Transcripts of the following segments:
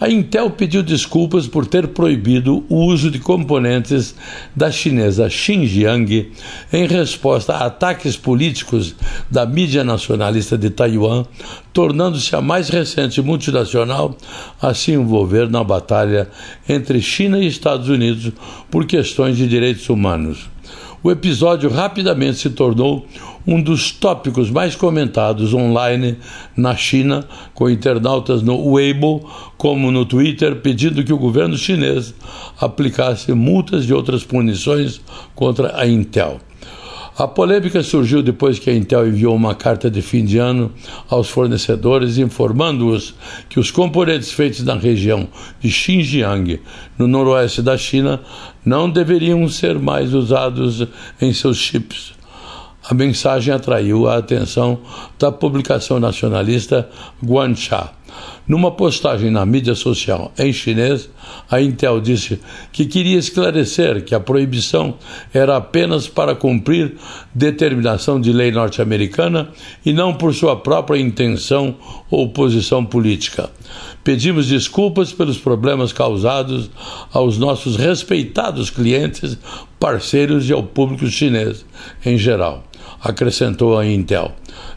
A Intel pediu desculpas por ter proibido o uso de componentes da chinesa Xinjiang em resposta a ataques políticos da mídia nacionalista de Taiwan, tornando-se a mais recente multinacional a se envolver na batalha entre China e Estados Unidos por questões de direitos humanos o episódio rapidamente se tornou um dos tópicos mais comentados online na China, com internautas no Weibo como no Twitter pedindo que o governo chinês aplicasse multas e outras punições contra a Intel. A polêmica surgiu depois que a Intel enviou uma carta de fim de ano aos fornecedores informando-os que os componentes feitos na região de Xinjiang, no noroeste da China, não deveriam ser mais usados em seus chips. A mensagem atraiu a atenção da publicação nacionalista Guanxia numa postagem na mídia social em chinês, a Intel disse que queria esclarecer que a proibição era apenas para cumprir determinação de lei norte-americana e não por sua própria intenção ou posição política. Pedimos desculpas pelos problemas causados aos nossos respeitados clientes, parceiros e ao público chinês em geral, acrescentou a Intel.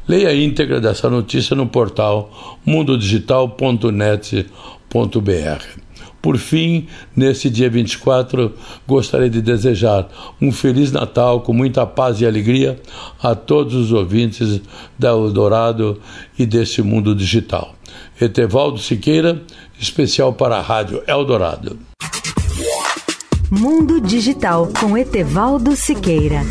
Leia a íntegra dessa notícia no portal mundodigital.net.br. Por fim, nesse dia 24, gostaria de desejar um Feliz Natal com muita paz e alegria a todos os ouvintes da Eldorado e desse mundo digital. Etevaldo Siqueira, especial para a Rádio Eldorado. Mundo Digital com Etevaldo Siqueira.